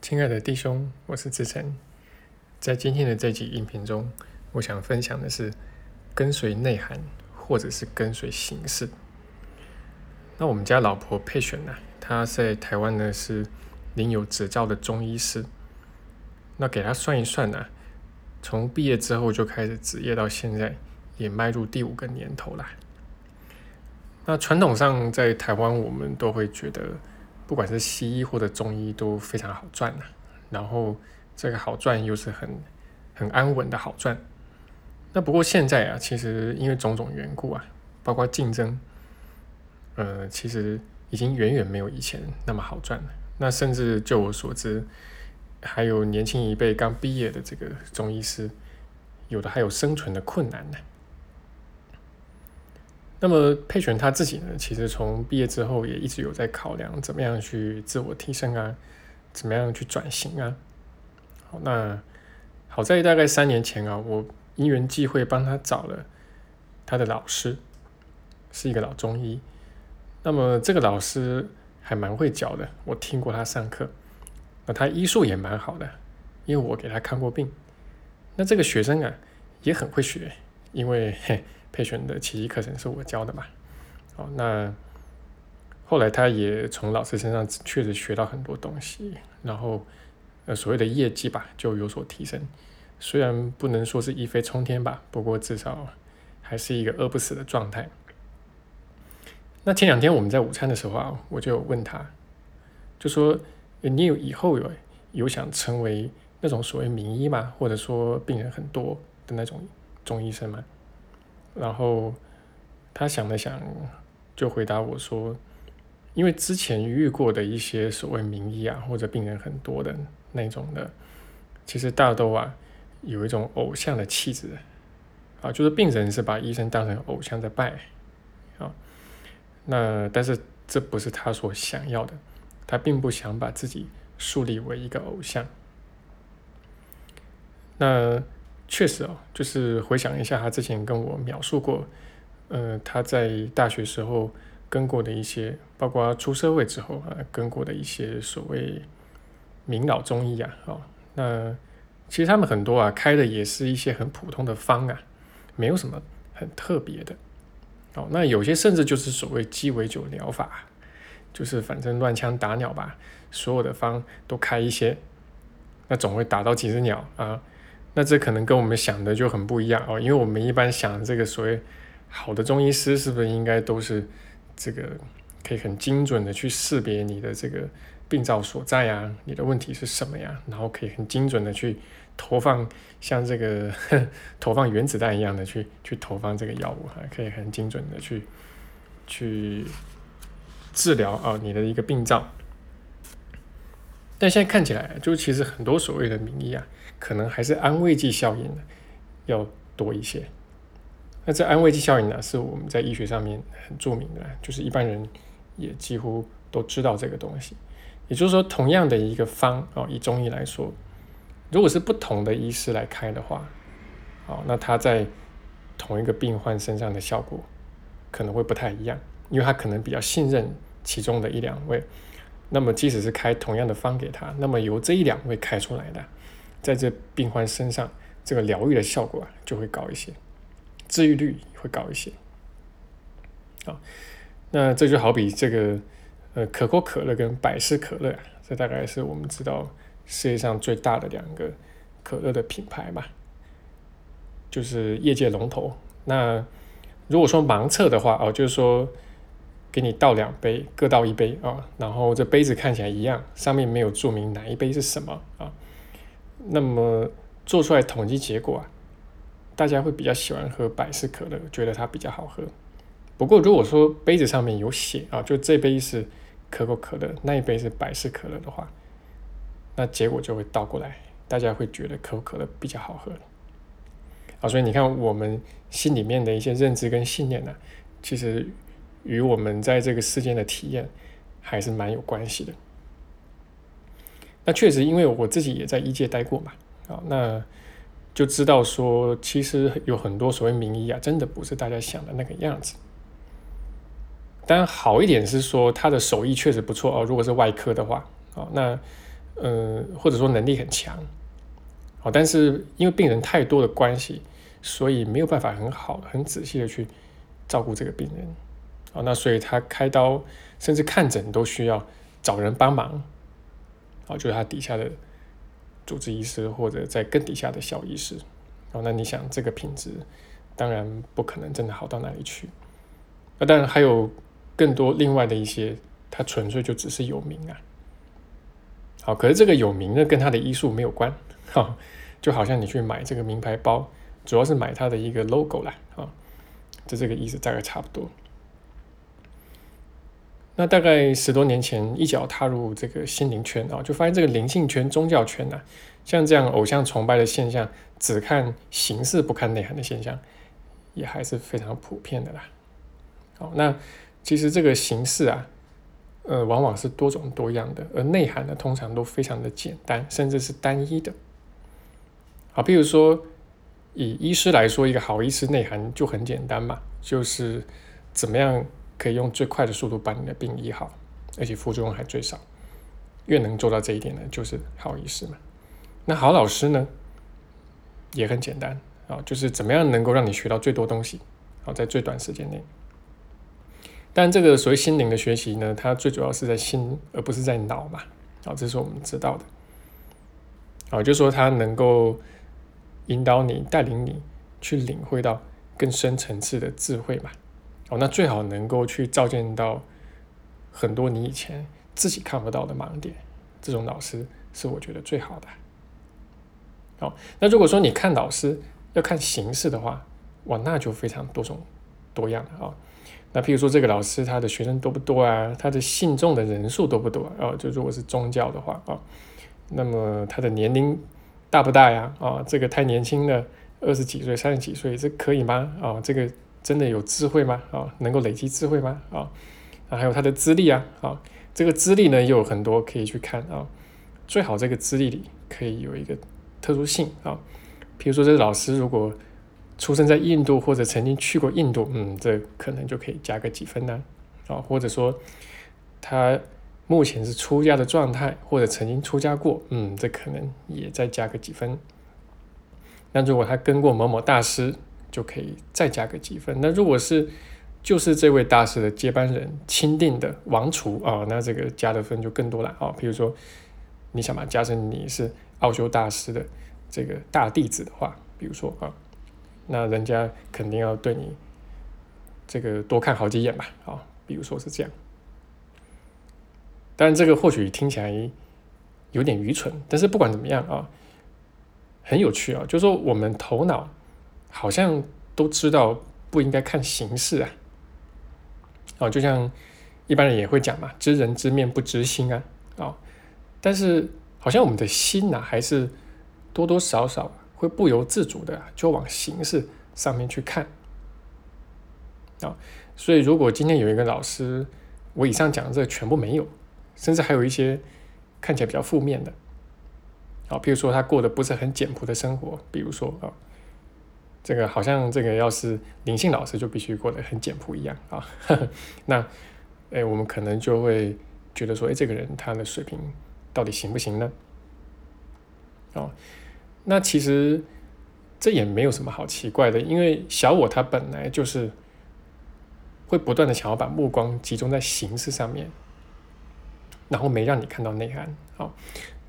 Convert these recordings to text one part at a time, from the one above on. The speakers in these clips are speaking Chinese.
亲爱的弟兄，我是志成。在今天的这集音频中，我想分享的是跟随内涵，或者是跟随形式。那我们家老婆佩璇呢，她在台湾呢是领有执照的中医师。那给她算一算呢，从毕业之后就开始执业到现在，也迈入第五个年头了。那传统上在台湾，我们都会觉得。不管是西医或者中医都非常好赚呐，然后这个好赚又是很很安稳的好赚。那不过现在啊，其实因为种种缘故啊，包括竞争，呃，其实已经远远没有以前那么好赚了。那甚至就我所知，还有年轻一辈刚毕业的这个中医师，有的还有生存的困难呢。那么佩璇他自己呢，其实从毕业之后也一直有在考量怎么样去自我提升啊，怎么样去转型啊。好，那好在大概三年前啊，我因缘际会帮他找了他的老师，是一个老中医。那么这个老师还蛮会教的，我听过他上课，那他医术也蛮好的，因为我给他看过病。那这个学生啊也很会学，因为嘿。佩璇的奇迹课程是我教的嘛？哦，那后来他也从老师身上确实学到很多东西，然后呃所谓的业绩吧就有所提升。虽然不能说是一飞冲天吧，不过至少还是一个饿不死的状态。那前两天我们在午餐的时候啊，我就问他，就说你有以后有有想成为那种所谓名医吗？或者说病人很多的那种中医生嘛？然后他想了想，就回答我说：“因为之前遇过的一些所谓名医啊，或者病人很多的那种的，其实大都啊有一种偶像的气质啊，就是病人是把医生当成偶像在拜啊。那但是这不是他所想要的，他并不想把自己树立为一个偶像。那。”确实哦，就是回想一下他之前跟我描述过，呃，他在大学时候跟过的一些，包括出社会之后啊跟过的一些所谓名老中医啊，哦，那其实他们很多啊开的也是一些很普通的方啊，没有什么很特别的，哦，那有些甚至就是所谓鸡尾酒疗法，就是反正乱枪打鸟吧，所有的方都开一些，那总会打到几只鸟啊。那这可能跟我们想的就很不一样哦，因为我们一般想这个所谓好的中医师是不是应该都是这个可以很精准的去识别你的这个病灶所在啊，你的问题是什么呀？然后可以很精准的去投放像这个 投放原子弹一样的去去投放这个药物哈，可以很精准的去去治疗啊你的一个病灶。但现在看起来，就其实很多所谓的名医啊。可能还是安慰剂效应要多一些。那这安慰剂效应呢，是我们在医学上面很著名的，就是一般人也几乎都知道这个东西。也就是说，同样的一个方哦，以中医来说，如果是不同的医师来开的话，哦，那他在同一个病患身上的效果可能会不太一样，因为他可能比较信任其中的一两位。那么，即使是开同样的方给他，那么由这一两位开出来的。在这病患身上，这个疗愈的效果啊就会高一些，治愈率会高一些。啊，那这就好比这个呃可口可乐跟百事可乐，这大概是我们知道世界上最大的两个可乐的品牌吧，就是业界龙头。那如果说盲测的话，哦，就是说给你倒两杯，各倒一杯啊，然后这杯子看起来一样，上面没有注明哪一杯是什么啊。那么做出来统计结果啊，大家会比较喜欢喝百事可乐，觉得它比较好喝。不过如果说杯子上面有写啊，就这杯是可口可乐，那一杯是百事可乐的话，那结果就会倒过来，大家会觉得可口可乐比较好喝。啊，所以你看我们心里面的一些认知跟信念呢，其实与我们在这个世间的体验还是蛮有关系的。那确实，因为我自己也在医界待过嘛，啊，那就知道说，其实有很多所谓名医啊，真的不是大家想的那个样子。当然，好一点是说他的手艺确实不错哦。如果是外科的话，哦，那呃，或者说能力很强，哦，但是因为病人太多的关系，所以没有办法很好、很仔细的去照顾这个病人，好，那所以他开刀甚至看诊都需要找人帮忙，好，就是他底下的主治医师或者在更底下的小医师，好，那你想这个品质，当然不可能真的好到哪里去，那当然还有更多另外的一些，他纯粹就只是有名啊。好，可是这个有名呢，跟他的医术没有关，哈，就好像你去买这个名牌包，主要是买它的一个 logo 啦，啊，就这个意思大概差不多。那大概十多年前一脚踏入这个心灵圈啊，就发现这个灵性圈、宗教圈呐，像这样偶像崇拜的现象，只看形式不看内涵的现象，也还是非常普遍的啦。好，那其实这个形式啊。呃，往往是多种多样的，而内涵呢，通常都非常的简单，甚至是单一的。好，比如说以医师来说，一个好医师内涵就很简单嘛，就是怎么样可以用最快的速度把你的病医好，而且副作用还最少。越能做到这一点呢，就是好医师嘛。那好老师呢，也很简单啊，就是怎么样能够让你学到最多东西，好，在最短时间内。但这个所谓心灵的学习呢，它最主要是在心，而不是在脑嘛。啊，这是我们知道的。啊，就说它能够引导你、带领你去领会到更深层次的智慧嘛。哦，那最好能够去照见到很多你以前自己看不到的盲点。这种老师是我觉得最好的。好，那如果说你看老师要看形式的话，哇，那就非常多种多样的啊。那譬如说，这个老师他的学生多不多啊？他的信众的人数多不多啊？就如果是宗教的话啊，那么他的年龄大不大呀？啊，这个太年轻了，二十几岁、三十几岁，这可以吗？啊，这个真的有智慧吗？啊，能够累积智慧吗？啊，啊，还有他的资历啊，啊，这个资历呢，也有很多可以去看啊。最好这个资历里可以有一个特殊性啊，比如说这老师如果。出生在印度或者曾经去过印度，嗯，这可能就可以加个几分呢，啊，或者说他目前是出家的状态，或者曾经出家过，嗯，这可能也再加个几分。那如果他跟过某某大师，就可以再加个几分。那如果是就是这位大师的接班人钦定的王储啊，那这个加的分就更多了啊。比如说你想把加成你是奥修大师的这个大弟子的话，比如说啊。那人家肯定要对你这个多看好几眼吧，啊，比如说是这样。当然，这个或许听起来有点愚蠢，但是不管怎么样啊，很有趣啊。就是说，我们头脑好像都知道不应该看形式啊，啊，就像一般人也会讲嘛，“知人知面不知心”啊，啊，但是好像我们的心呐，还是多多少少。会不由自主的就往形式上面去看。啊，所以如果今天有一个老师，我以上讲的这全部没有，甚至还有一些看起来比较负面的。啊，比如说他过得不是很简朴的生活，比如说啊，这个好像这个要是灵性老师就必须过得很简朴一样啊，那哎，我们可能就会觉得说，哎，这个人他的水平到底行不行呢？哦。那其实这也没有什么好奇怪的，因为小我他本来就是会不断的想要把目光集中在形式上面，然后没让你看到内涵。好，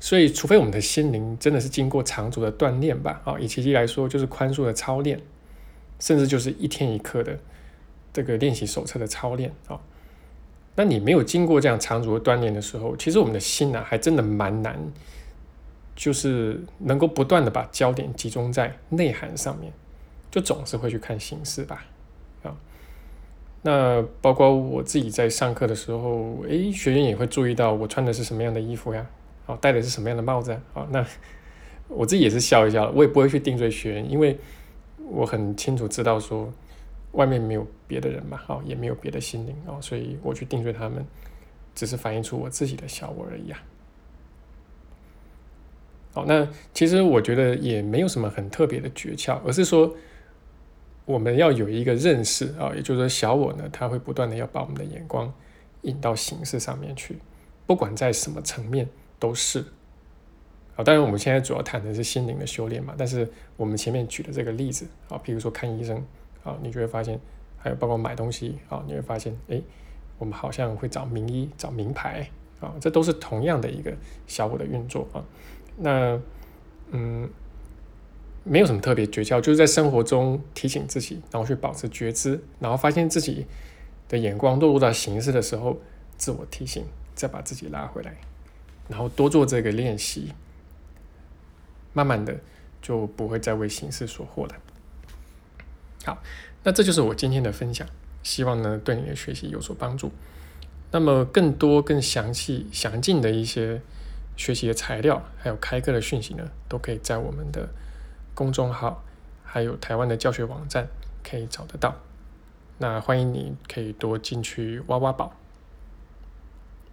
所以除非我们的心灵真的是经过长足的锻炼吧，啊，以奇迹来说就是宽恕的操练，甚至就是一天一刻的这个练习手册的操练啊。那你没有经过这样长足的锻炼的时候，其实我们的心呢，还真的蛮难。就是能够不断的把焦点集中在内涵上面，就总是会去看形式吧，啊，那包括我自己在上课的时候，诶，学员也会注意到我穿的是什么样的衣服呀，哦，戴的是什么样的帽子啊，那我自己也是笑一笑，我也不会去定罪学员，因为我很清楚知道说外面没有别的人嘛，哦，也没有别的心灵啊，所以我去定罪他们，只是反映出我自己的小我而已啊。好，那其实我觉得也没有什么很特别的诀窍，而是说我们要有一个认识啊，也就是说小我呢，他会不断的要把我们的眼光引到形式上面去，不管在什么层面都是啊，当然我们现在主要谈的是心灵的修炼嘛，但是我们前面举的这个例子，啊，比如说看医生，啊，你就会发现，还有包括买东西，啊，你会发现，哎，我们好像会找名医、找名牌，啊，这都是同样的一个小我的运作啊。那，嗯，没有什么特别诀窍，就是在生活中提醒自己，然后去保持觉知，然后发现自己的眼光落入到形式的时候，自我提醒，再把自己拉回来，然后多做这个练习，慢慢的就不会再为形式所惑了。好，那这就是我今天的分享，希望呢对你的学习有所帮助。那么更多、更详细、详尽的一些。学习的材料，还有开课的讯息呢，都可以在我们的公众号，还有台湾的教学网站可以找得到。那欢迎你可以多进去挖挖宝。